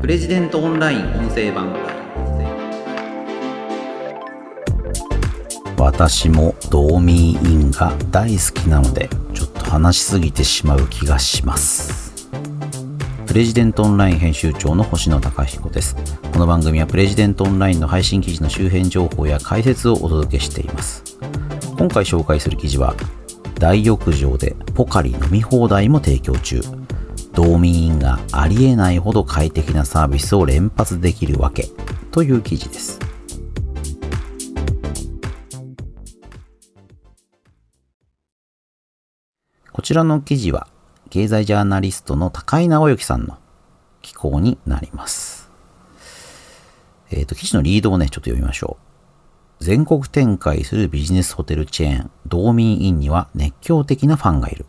プレジデントオンライン音声版。私もドーミーインが大好きなのでちょっと話しすぎてしまう気がします。プレジデントオンライン編集長の星野貴彦です。この番組はプレジデントオンラインの配信記事の周辺情報や解説をお届けしています。今回紹介する記事は大浴場でポカリ飲み放題も提供中。道民員がありえないほど快適なサービスを連発できるわけという記事ですこちらの記事は経済ジャーナリストの高井直之さんの寄稿になります。えっ、ー、と、記事のリードをね、ちょっと読みましょう。全国展開するビジネスホテルチェーン、道民インには熱狂的なファンがいる。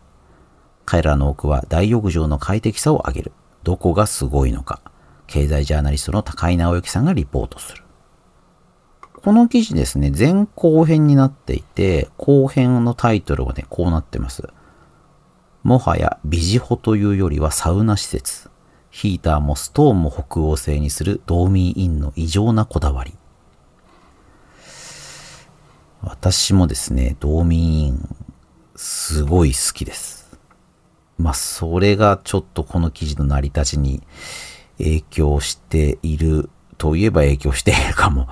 彼らの多くは大浴場の快適さを上げる。どこがすごいのか。経済ジャーナリストの高井直之さんがリポートする。この記事ですね、前後編になっていて、後編のタイトルはね、こうなってます。もはやビジホというよりはサウナ施設。ヒーターもストーンも北欧製にするドーミーインの異常なこだわり。私もですね、ドーミーイン、すごい好きです。まあ、それがちょっとこの記事の成り立ちに影響しているといえば影響しているかも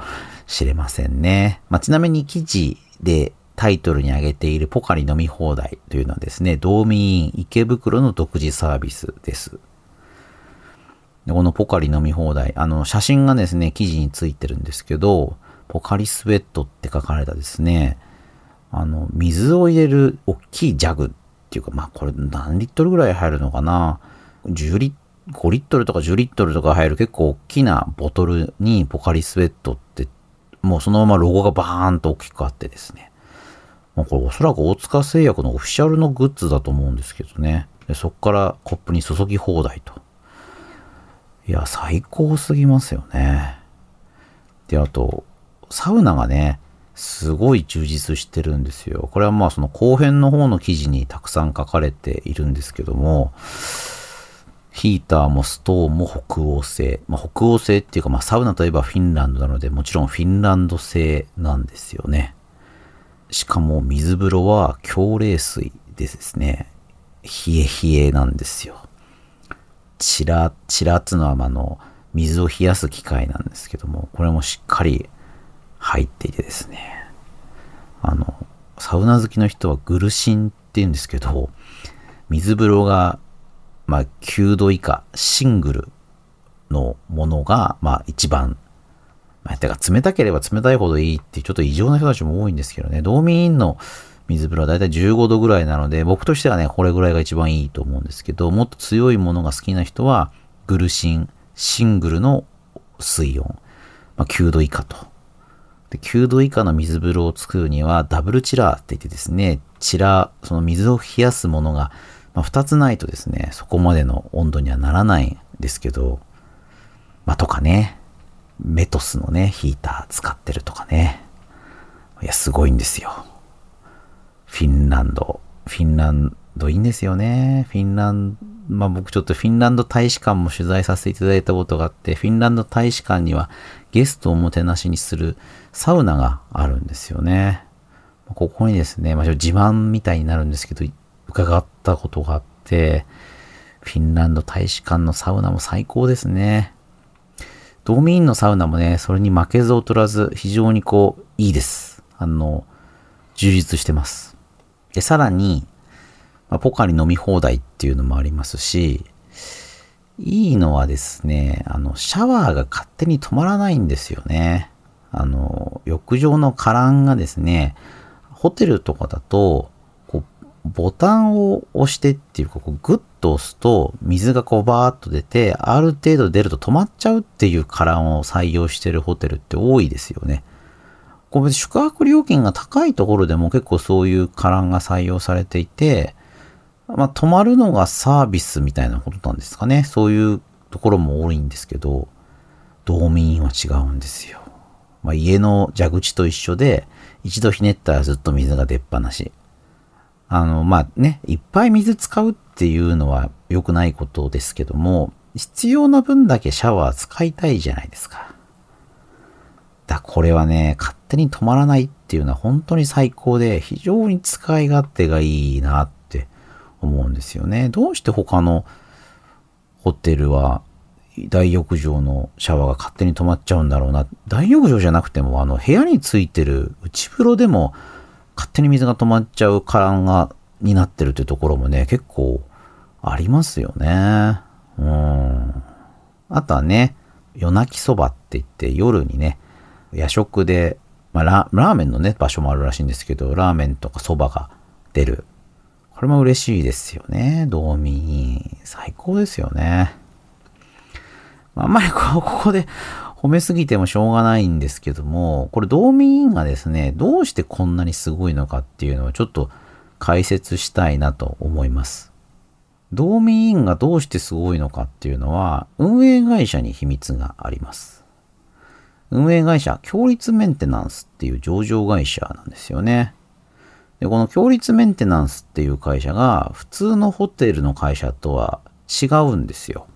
しれませんね。まあ、ちなみに記事でタイトルに挙げているポカリ飲み放題というのはですね、道民院池袋の独自サービスです。このポカリ飲み放題、あの、写真がですね、記事についてるんですけど、ポカリスウェットって書かれたですね、あの、水を入れる大きいジャグっていうか、まあこれ何リットルぐらい入るのかな ?10 リットル5リットルとか10リットルとか入る結構大きなボトルにポカリスウェットって、もうそのままロゴがバーンと大きくあってですね。まあ、これおそらく大塚製薬のオフィシャルのグッズだと思うんですけどね。でそっからコップに注ぎ放題と。いや、最高すぎますよね。で、あと、サウナがね、すごい充実してるんですよ。これはまあその後編の方の記事にたくさん書かれているんですけども、ヒーターもストーンも北欧製。まあ、北欧製っていうか、まあ、サウナといえばフィンランドなので、もちろんフィンランド製なんですよね。しかも水風呂は強冷水でですね、冷え冷えなんですよ。チラ、チラっていうのはあの、水を冷やす機械なんですけども、これもしっかり入っていてですね、あの、サウナ好きの人はグルシンって言うんですけど、水風呂が、まあ、9度以下、シングルのものが、まあ、一番。まあ、てか冷たければ冷たいほどいいってちょっと異常な人たちも多いんですけどね、道民院の水風呂はだいたい15度ぐらいなので、僕としてはね、これぐらいが一番いいと思うんですけど、もっと強いものが好きな人は、グルシン、シングルの水温、まあ、9度以下と。で9度以下の水風呂を作るには、ダブルチラーって言ってですね、チラー、その水を冷やすものが、まあ、2つないとですね、そこまでの温度にはならないんですけど、まあ、とかね、メトスのね、ヒーター使ってるとかね。いや、すごいんですよ。フィンランド。フィンランドいいんですよね。フィンランド、まあ僕ちょっとフィンランド大使館も取材させていただいたことがあって、フィンランド大使館にはゲストをおもてなしにするサウナがあるんですよね。ここにですね、まあ、自慢みたいになるんですけど、伺ったことがあって、フィンランド大使館のサウナも最高ですね。ドーミーンのサウナもね、それに負けず劣らず、非常にこう、いいです。あの、充実してます。で、さらに、まあ、ポカリ飲み放題っていうのもありますし、いいのはですね、あの、シャワーが勝手に止まらないんですよね。あの、浴場のカランがですね、ホテルとかだと、こうボタンを押してっていうか、こうグッと押すと、水がこうバーっと出て、ある程度出ると止まっちゃうっていうカランを採用してるホテルって多いですよね。こう宿泊料金が高いところでも結構そういうカランが採用されていて、まあ、泊まるのがサービスみたいなことなんですかね。そういうところも多いんですけど、道民は違うんですよ。まあ、家の蛇口と一緒で、一度ひねったらずっと水が出っ放し。あの、まあね、いっぱい水使うっていうのは良くないことですけども、必要な分だけシャワー使いたいじゃないですか。だ、これはね、勝手に止まらないっていうのは本当に最高で、非常に使い勝手がいいなっ思うんですよね。どうして他のホテルは大浴場のシャワーが勝手に止まっちゃうんだろうな。大浴場じゃなくても、あの、部屋についてる内風呂でも勝手に水が止まっちゃう缶が、になってるっていうところもね、結構ありますよね。うん。あとはね、夜泣きそばって言って夜にね、夜食で、まあラ、ラーメンのね、場所もあるらしいんですけど、ラーメンとかそばが出る。これも嬉しいですよね。道民。最高ですよね。あんまり ここで褒めすぎてもしょうがないんですけども、これ道民委員がですね、どうしてこんなにすごいのかっていうのをちょっと解説したいなと思います。道民委員がどうしてすごいのかっていうのは、運営会社に秘密があります。運営会社、強立メンテナンスっていう上場会社なんですよね。で、この強立メンテナンスっていう会社が普通のホテルの会社とは違うんですよ。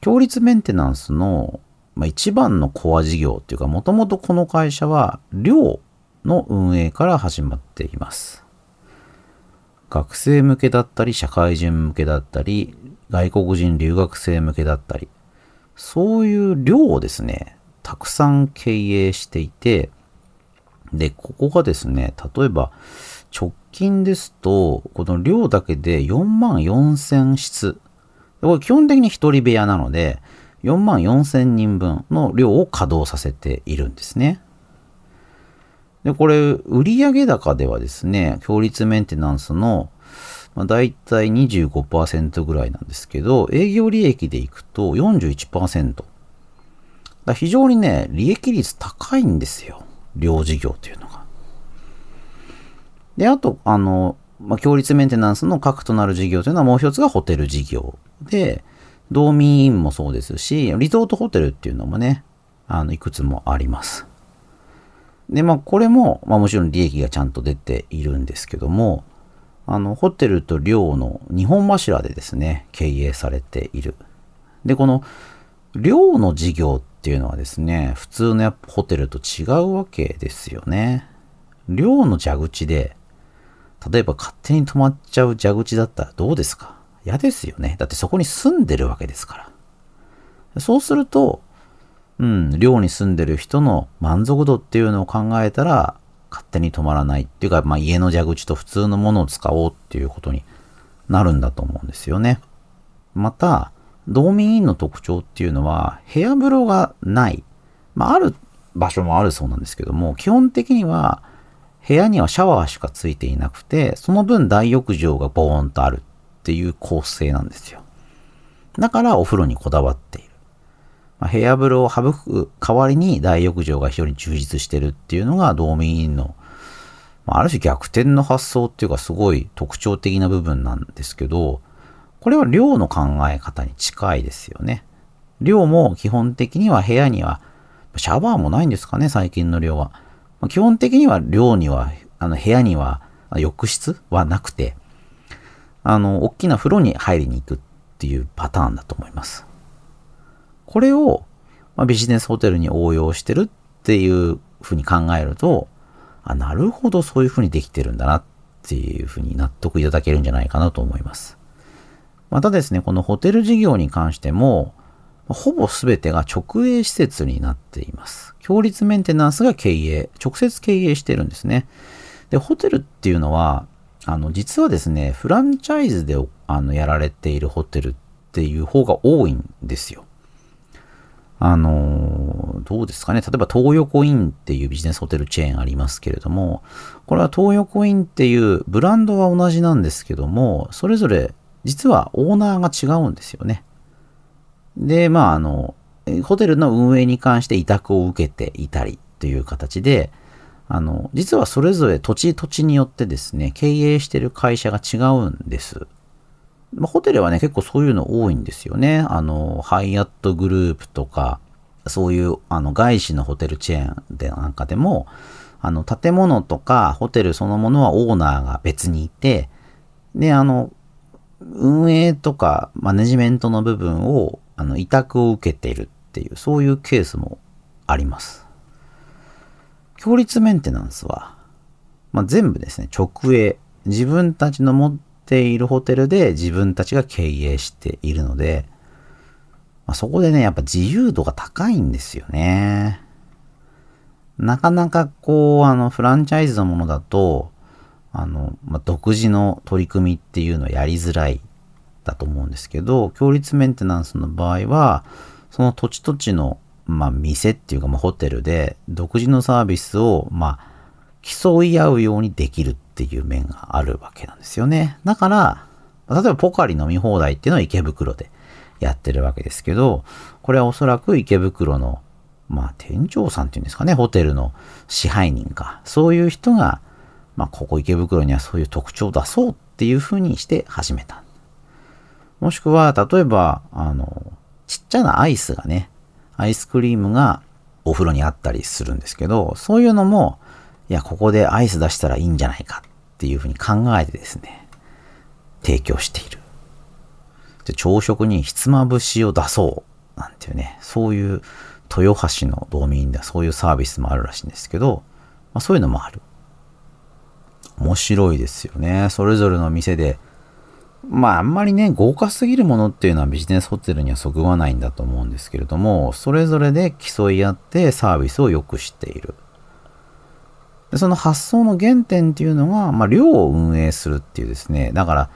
強立メンテナンスの、まあ、一番のコア事業っていうか、もともとこの会社は寮の運営から始まっています。学生向けだったり、社会人向けだったり、外国人留学生向けだったり、そういう寮をですね、たくさん経営していて、で、ここがですね、例えば、直近ですと、この寮だけで4万4千室これ基本的に一人部屋なので、4万4千人分の量を稼働させているんですね。で、これ、売上高ではですね、強立メンテナンスの、まあ、大体25%ぐらいなんですけど、営業利益でいくと41%。だ非常にね、利益率高いんですよ。両事業というのが。で、あと、あの、まあ、強立メンテナンスの核となる事業というのはもう一つがホテル事業で、道民院もそうですし、リゾートホテルっていうのもね、あの、いくつもあります。で、まあ、これも、まあ、もちろん利益がちゃんと出ているんですけども、あの、ホテルと寮の2本柱でですね、経営されている。で、この、寮の事業ってていうのはですね、普通のやっぱホテルと違うわけですよね。寮の蛇口で、例えば勝手に止まっちゃう蛇口だったらどうですか？嫌ですよね。だってそこに住んでるわけですから。そうすると、うん、寮に住んでる人の満足度っていうのを考えたら、勝手に止まらないっていうか、まあ、家の蛇口と普通のものを使おうっていうことになるんだと思うんですよね。また、道民院の特徴っていうのは、部屋風呂がない。まあ、ある場所もあるそうなんですけども、基本的には、部屋にはシャワーしかついていなくて、その分大浴場がボーンとあるっていう構成なんですよ。だからお風呂にこだわっている。まあ、部屋風呂を省く代わりに大浴場が非常に充実してるっていうのが道民院の、まあ、ある種逆転の発想っていうかすごい特徴的な部分なんですけど、これは寮の考え方に近いですよね。寮も基本的には部屋には、シャワーもないんですかね、最近の寮は。ま、基本的には寮には、あの部屋には浴室はなくて、あの、大きな風呂に入りに行くっていうパターンだと思います。これを、まあ、ビジネスホテルに応用してるっていうふうに考えると、あ、なるほどそういうふうにできてるんだなっていうふうに納得いただけるんじゃないかなと思います。またですね、このホテル事業に関しても、ほぼ全てが直営施設になっています。強立メンテナンスが経営、直接経営してるんですね。で、ホテルっていうのは、あの、実はですね、フランチャイズであのやられているホテルっていう方が多いんですよ。あの、どうですかね。例えば東横インっていうビジネスホテルチェーンありますけれども、これは東横インっていうブランドは同じなんですけども、それぞれ実はオーナーが違うんですよね。で、まあ、あの、ホテルの運営に関して委託を受けていたりという形で、あの、実はそれぞれ土地土地によってですね、経営してる会社が違うんです。まあ、ホテルはね、結構そういうの多いんですよね。あの、ハイアットグループとか、そういうあの外資のホテルチェーンでなんかでも、あの、建物とかホテルそのものはオーナーが別にいて、で、あの、運営とかマネジメントの部分を、あの、委託を受けているっていう、そういうケースもあります。強立メンテナンスは、まあ、全部ですね、直営。自分たちの持っているホテルで自分たちが経営しているので、まあ、そこでね、やっぱ自由度が高いんですよね。なかなかこう、あの、フランチャイズのものだと、あの、まあ、独自の取り組みっていうのはやりづらいだと思うんですけど、強立メンテナンスの場合は、その土地土地の、まあ、店っていうか、まあ、ホテルで独自のサービスを、まあ、競い合うようにできるっていう面があるわけなんですよね。だから、例えばポカリ飲み放題っていうのは池袋でやってるわけですけど、これはおそらく池袋の、まあ店長さんっていうんですかね、ホテルの支配人か、そういう人が、まあここ池袋にはそういう特徴を出そうっていうふうにして始めた。もしくは、例えば、あの、ちっちゃなアイスがね、アイスクリームがお風呂にあったりするんですけど、そういうのも、いや、ここでアイス出したらいいんじゃないかっていうふうに考えてですね、提供している。で朝食にひつまぶしを出そうなんていうね、そういう豊橋の道民ではそういうサービスもあるらしいんですけど、まあ、そういうのもある。面白いですよね。それぞれの店で、まああんまりね、豪華すぎるものっていうのはビジネスホテルにはそぐわないんだと思うんですけれども、それぞれで競い合ってサービスを良くしている。でその発想の原点っていうのが、まあ、寮を運営するっていうですね、だから、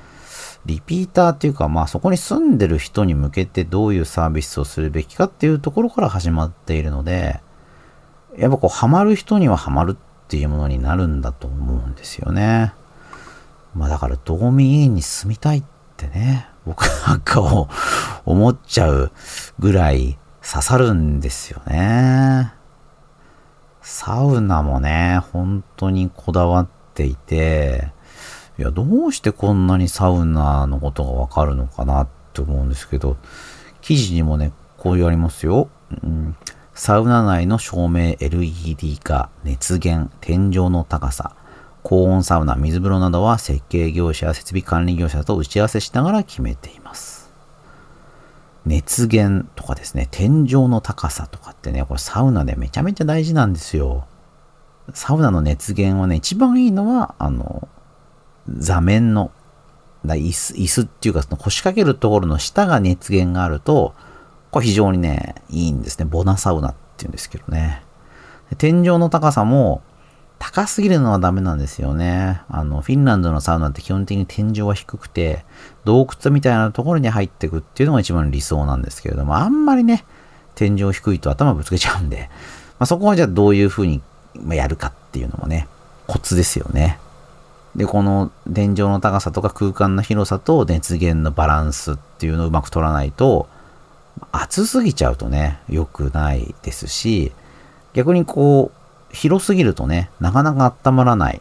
リピーターっていうか、まあそこに住んでる人に向けてどういうサービスをするべきかっていうところから始まっているので、やっぱこう、ハマる人にはハマるっていうものになるんだと思うんですよね。まあだから、道民院に住みたいってね、僕なんかを思っちゃうぐらい刺さるんですよね。サウナもね、本当にこだわっていて、いや、どうしてこんなにサウナのことがわかるのかなって思うんですけど、記事にもね、こう言われますよ。うん、サウナ内の照明 LED 化、熱源、天井の高さ、高温サウナ、水風呂などは設計業者や設備管理業者と打ち合わせしながら決めています。熱源とかですね、天井の高さとかってね、これサウナでめちゃめちゃ大事なんですよ。サウナの熱源はね、一番いいのは、あの、座面の、椅子、椅子っていうかその腰掛けるところの下が熱源があると、これ非常にね、いいんですね。ボナサウナっていうんですけどね。天井の高さも、高すぎるのはダメなんですよね。あの、フィンランドのサウナって基本的に天井は低くて、洞窟みたいなところに入ってくっていうのが一番理想なんですけれども、あんまりね、天井低いと頭ぶつけちゃうんで、まあ、そこはじゃあどういうふうにやるかっていうのもね、コツですよね。で、この天井の高さとか空間の広さと熱源のバランスっていうのをうまく取らないと、暑すぎちゃうとね、良くないですし、逆にこう、広すぎるとね、なかなか温まらない。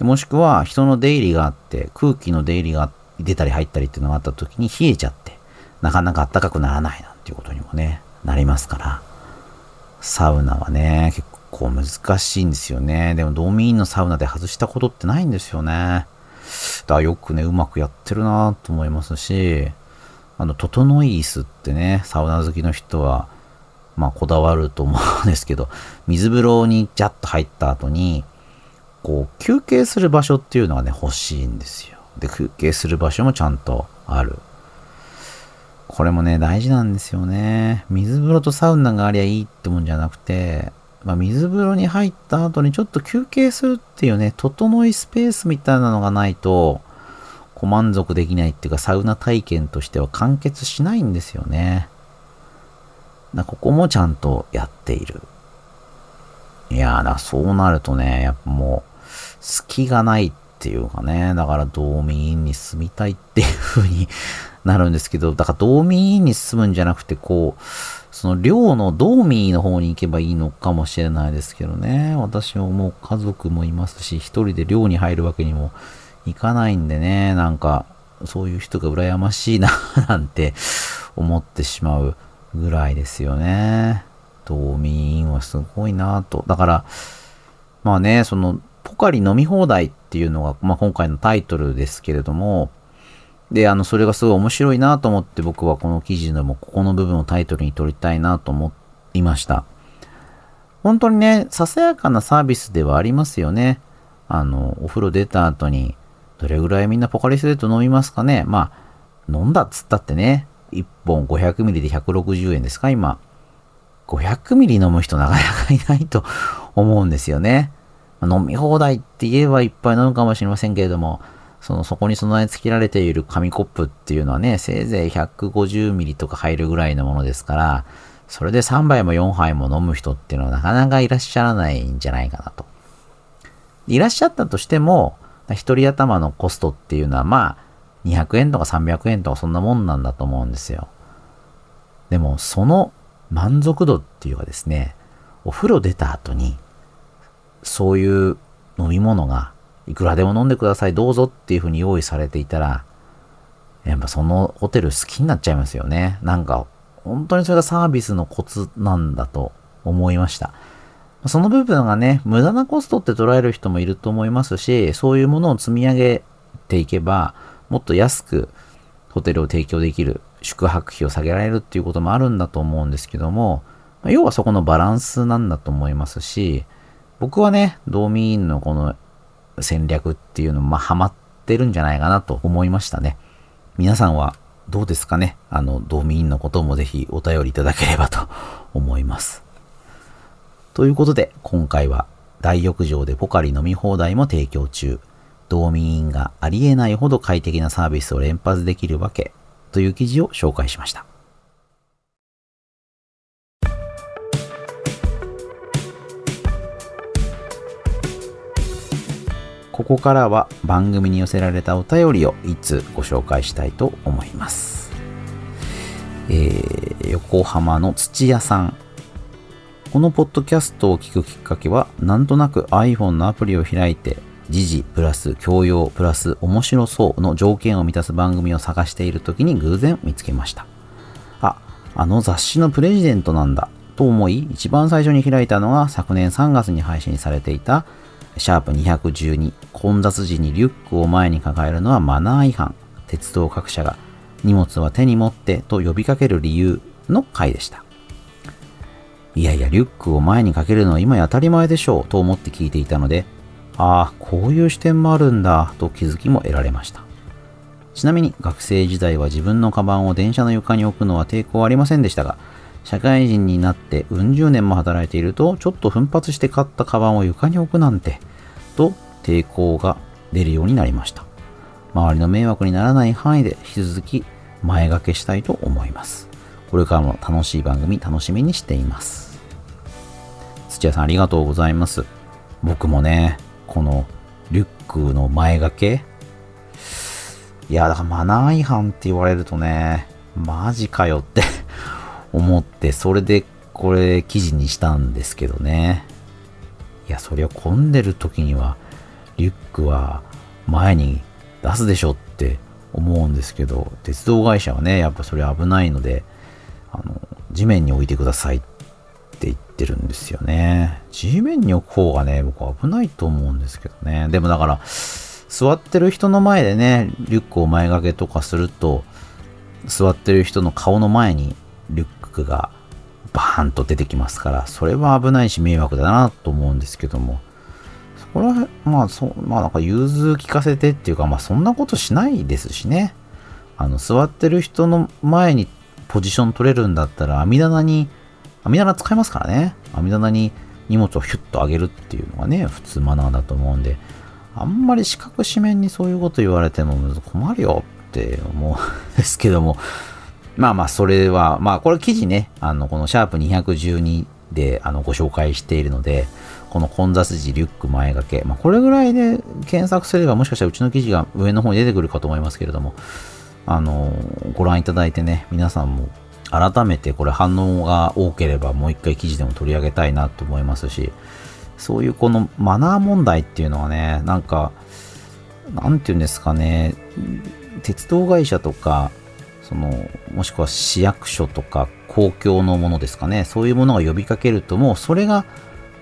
もしくは人の出入りがあって、空気の出入りが出たり入ったりっていうのがあった時に冷えちゃって、なかなか暖かくならないなんていうことにもね、なりますから、サウナはね、結構難しいんですよね。でも、ドーミーンのサウナで外したことってないんですよね。だからよくね、うまくやってるなと思いますし、あの、整い椅子ってね、サウナ好きの人は、まあ、こだわると思うんですけど、水風呂にジャッと入った後に、こう、休憩する場所っていうのはね、欲しいんですよ。で、休憩する場所もちゃんとある。これもね、大事なんですよね。水風呂とサウナがありゃいいってもんじゃなくて、まあ、水風呂に入った後にちょっと休憩するっていうね、整いスペースみたいなのがないと、こう満足できないっていうか、サウナ体験としては完結しないんですよね。だここもちゃんとやっている。いやーだ、そうなるとね、やっぱもう、隙がないっていうかね、だから道民院に住みたいっていう風になるんですけど、だから道民院に住むんじゃなくて、こう、その寮のドーミーの方に行けばいいのかもしれないですけどね。私ももう家族もいますし、一人で寮に入るわけにもいかないんでね、なんか、そういう人が羨ましいな なんて思ってしまうぐらいですよね。道民はすごいなと。だから、まあね、その、ポカリ飲み放題っていうのが、まあ、今回のタイトルですけれども、で、あの、それがすごい面白いなと思って僕はこの記事でもここの部分をタイトルに取りたいなと思いました。本当にね、ささやかなサービスではありますよね。あの、お風呂出た後に、どれぐらいみんなポカリスエット飲みますかね？まあ、飲んだっつったってね、1本 500ml で160円ですか？今。500ミリ飲む人なかなかいないと思うんですよね。飲み放題って言えばいっぱい飲むかもしれませんけれども、その、そこに備え付けられている紙コップっていうのはね、せいぜい150ミリとか入るぐらいのものですから、それで3杯も4杯も飲む人っていうのはなかなかいらっしゃらないんじゃないかなと。いらっしゃったとしても、一人頭のコストっていうのはまあ、200円とか300円とかそんなもんなんだと思うんですよ。でも、その満足度っていうかですね、お風呂出た後に、そういう飲み物がいくらでも飲んでください、どうぞっていうふうに用意されていたら、やっぱそのホテル好きになっちゃいますよね。なんか、本当にそれがサービスのコツなんだと思いました。その部分がね、無駄なコストって捉える人もいると思いますし、そういうものを積み上げていけば、もっと安くホテルを提供できる、宿泊費を下げられるっていうこともあるんだと思うんですけども、要はそこのバランスなんだと思いますし、僕はね、道民員のこの戦略っていうのまあ、ハマってるんじゃないかなと思いましたね。皆さんはどうですかね？あの、道民員のこともぜひお便りいただければと思います。ということで、今回は大浴場でポカリ飲み放題も提供中。道民員がありえないほど快適なサービスを連発できるわけという記事を紹介しました。ここからは番組に寄せられたお便りをいつご紹介したいと思います。えー、横浜の土屋さんこのポッドキャストを聞くきっかけは、なんとなく iPhone のアプリを開いて、時事プラス教養プラス面白そうの条件を満たす番組を探している時に偶然見つけました。あ、あの雑誌のプレジデントなんだと思い、一番最初に開いたのが昨年3月に配信されていたシャープ212混雑時にリュックを前に抱えるのはマナー違反。鉄道各社が荷物は手に持ってと呼びかける理由の回でした。いやいや、リュックを前にかけるのは今や当たり前でしょうと思って聞いていたので、ああ、こういう視点もあるんだと気づきも得られました。ちなみに学生時代は自分のカバンを電車の床に置くのは抵抗ありませんでしたが、社会人になってうん十年も働いていると、ちょっと奮発して買ったカバンを床に置くなんて、と抵抗が出るようになりました。周りの迷惑にならない範囲で引き続き前掛けしたいと思います。これからも楽しい番組楽しみにしています。土屋さんありがとうございます。僕もね、このリュックの前掛けいや、だからマナー違反って言われるとね、マジかよって 思って、それでこれ記事にしたんですけどね。いや、そりゃ混んでる時には、リュックは前に出すでしょって思うんですけど、鉄道会社はね、やっぱそれ危ないので、あの、地面に置いてくださいってってるんですよね。地面に置く方がね、僕危ないと思うんですけどね。でもだから、座ってる人の前でね、リュックを前掛けとかすると、座ってる人の顔の前にリュックがバーンと出てきますから、それは危ないし迷惑だなと思うんですけども、そこら辺、まあ、そまあなんか融通聞かせてっていうか、まあそんなことしないですしね。あの、座ってる人の前にポジション取れるんだったら、網棚に網棚使いますからね。網棚に荷物をヒュッと上げるっていうのがね、普通マナーだと思うんで、あんまり四角四面にそういうこと言われても困るよって思うんですけども、まあまあ、それは、まあ、これ記事ね、あの、このシャープ212であのご紹介しているので、この混雑時リュック前掛け、まあ、これぐらいで検索すればもしかしたらうちの記事が上の方に出てくるかと思いますけれども、あの、ご覧いただいてね、皆さんも改めてこれ反応が多ければもう一回記事でも取り上げたいなと思いますし、そういうこのマナー問題っていうのはね、なんか、なんていうんですかね、鉄道会社とか、その、もしくは市役所とか公共のものですかね、そういうものが呼びかけるともうそれが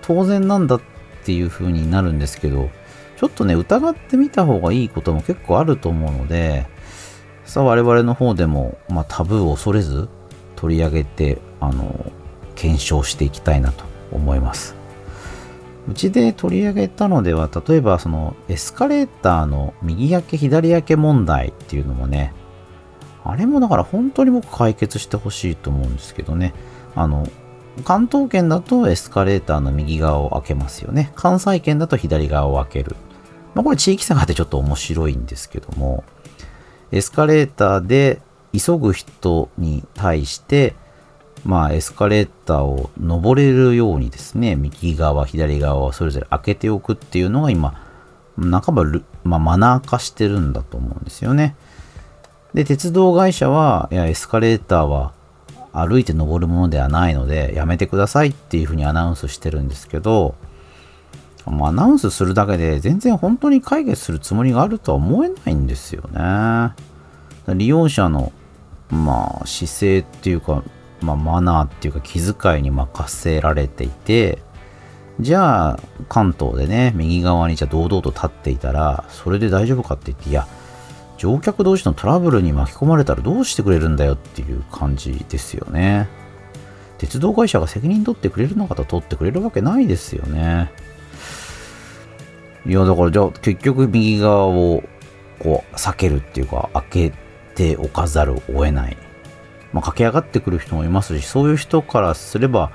当然なんだっていう風になるんですけど、ちょっとね、疑ってみた方がいいことも結構あると思うので、さあ我々の方でも、まあ、タブーを恐れず取り上げてあの検証していきたいなと思います。うちで取り上げたのでは例えばそのエスカレーターの右焼け左焼け問題っていうのもねあれもだから本当に僕解決してほしいと思うんですけどね。あの関東圏だとエスカレーターの右側を開けますよね。関西圏だと左側を開ける。まあこれ地域差があってちょっと面白いんですけどもエスカレーターで急ぐ人に対して、まあ、エスカレーターを登れるようにですね、右側、左側をそれぞれ開けておくっていうのが今、半ばまあ、マナー化してるんだと思うんですよね。で、鉄道会社は、いや、エスカレーターは歩いて登るものではないので、やめてくださいっていうふうにアナウンスしてるんですけど、アナウンスするだけで全然本当に解決するつもりがあるとは思えないんですよね。利用者の、まあ、姿勢っていうか、まあ、マナーっていうか気遣いに任せられていて、じゃあ関東でね、右側にじゃあ堂々と立っていたら、それで大丈夫かって言って、いや、乗客同士のトラブルに巻き込まれたらどうしてくれるんだよっていう感じですよね。鉄道会社が責任取ってくれるのかと取ってくれるわけないですよね。いや、だからじゃあ結局右側をこう避けるっていうか開けておかざるを得ない。まあ、駆け上がってくる人もいますし、そういう人からすれば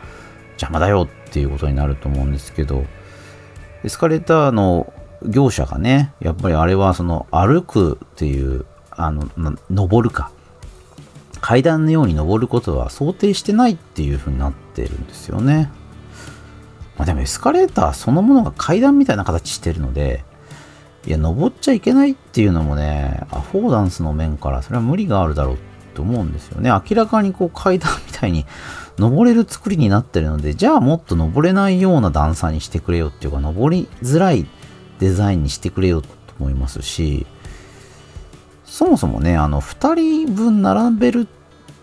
邪魔だよっていうことになると思うんですけど、エスカレーターの業者がね、やっぱりあれはその歩くっていう、あの、登るか。階段のように登ることは想定してないっていう風になってるんですよね。まあ、でもエスカレーターそのものが階段みたいな形してるので、いや、登っちゃいけないっていうのもね、アフォーダンスの面からそれは無理があるだろうと思うんですよね。明らかにこう階段みたいに登れる作りになってるので、じゃあもっと登れないような段差にしてくれよっていうか、登りづらいデザインにしてくれよと思いますし、そもそもね、あの、2人分並べる、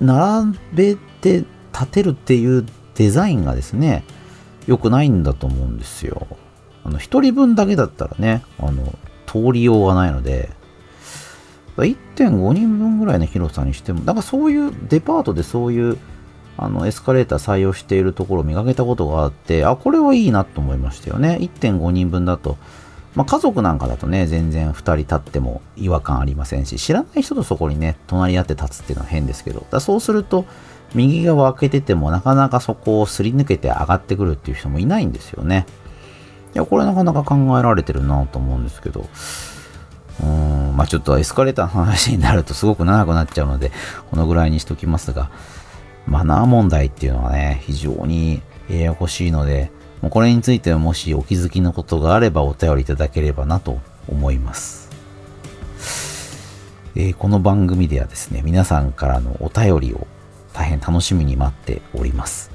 並べて立てるっていうデザインがですね、良くないんだと思うんですよ。あの、1人分だけだったらね、あの、通りようがないので、1.5人分ぐらいの広さにしても、だかそういうデパートでそういうあのエスカレーター採用しているところを見かけたことがあって、あ、これはいいなと思いましたよね。1.5人分だと、まあ、家族なんかだとね、全然2人立っても違和感ありませんし、知らない人とそこにね、隣り合って立つっていうのは変ですけど、だそうすると、右側開けててもなかなかそこをすり抜けて上がってくるっていう人もいないんですよね。いや、これなかなか考えられてるなと思うんですけど、うん、まあちょっとエスカレーターの話になるとすごく長くなっちゃうので、このぐらいにしときますが、マナー問題っていうのはね、非常にややこしいので、もうこれについてはもしお気づきのことがあればお便りいただければなと思います。えー、この番組ではですね、皆さんからのお便りを大変楽しみに待っております。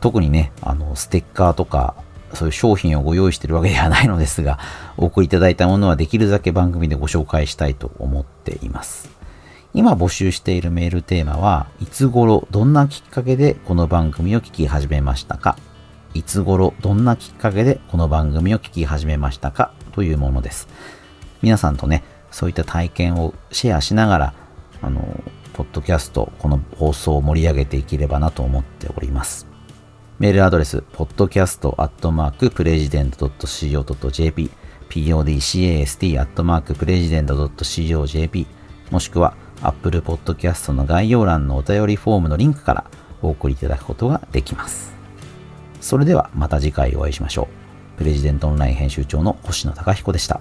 特にね、あの、ステッカーとか、そういう商品をご用意しているわけではないのですが、お送りいただいたものはできるだけ番組でご紹介したいと思っています。今募集しているメールテーマは、いつ頃、どんなきっかけでこの番組を聞き始めましたか？いつ頃、どんなきっかけでこの番組を聞き始めましたか？というものです。皆さんとね、そういった体験をシェアしながら、あの、ポッドキャスト、この放送を盛り上げていければなと思っております。メールアドレス、podcast.president.co.jp、podcast.president.co.jp、もしくは Apple Podcast の概要欄のお便りフォームのリンクからお送りいただくことができます。それではまた次回お会いしましょう。プレジデントオンライン編集長の星野貴彦でした。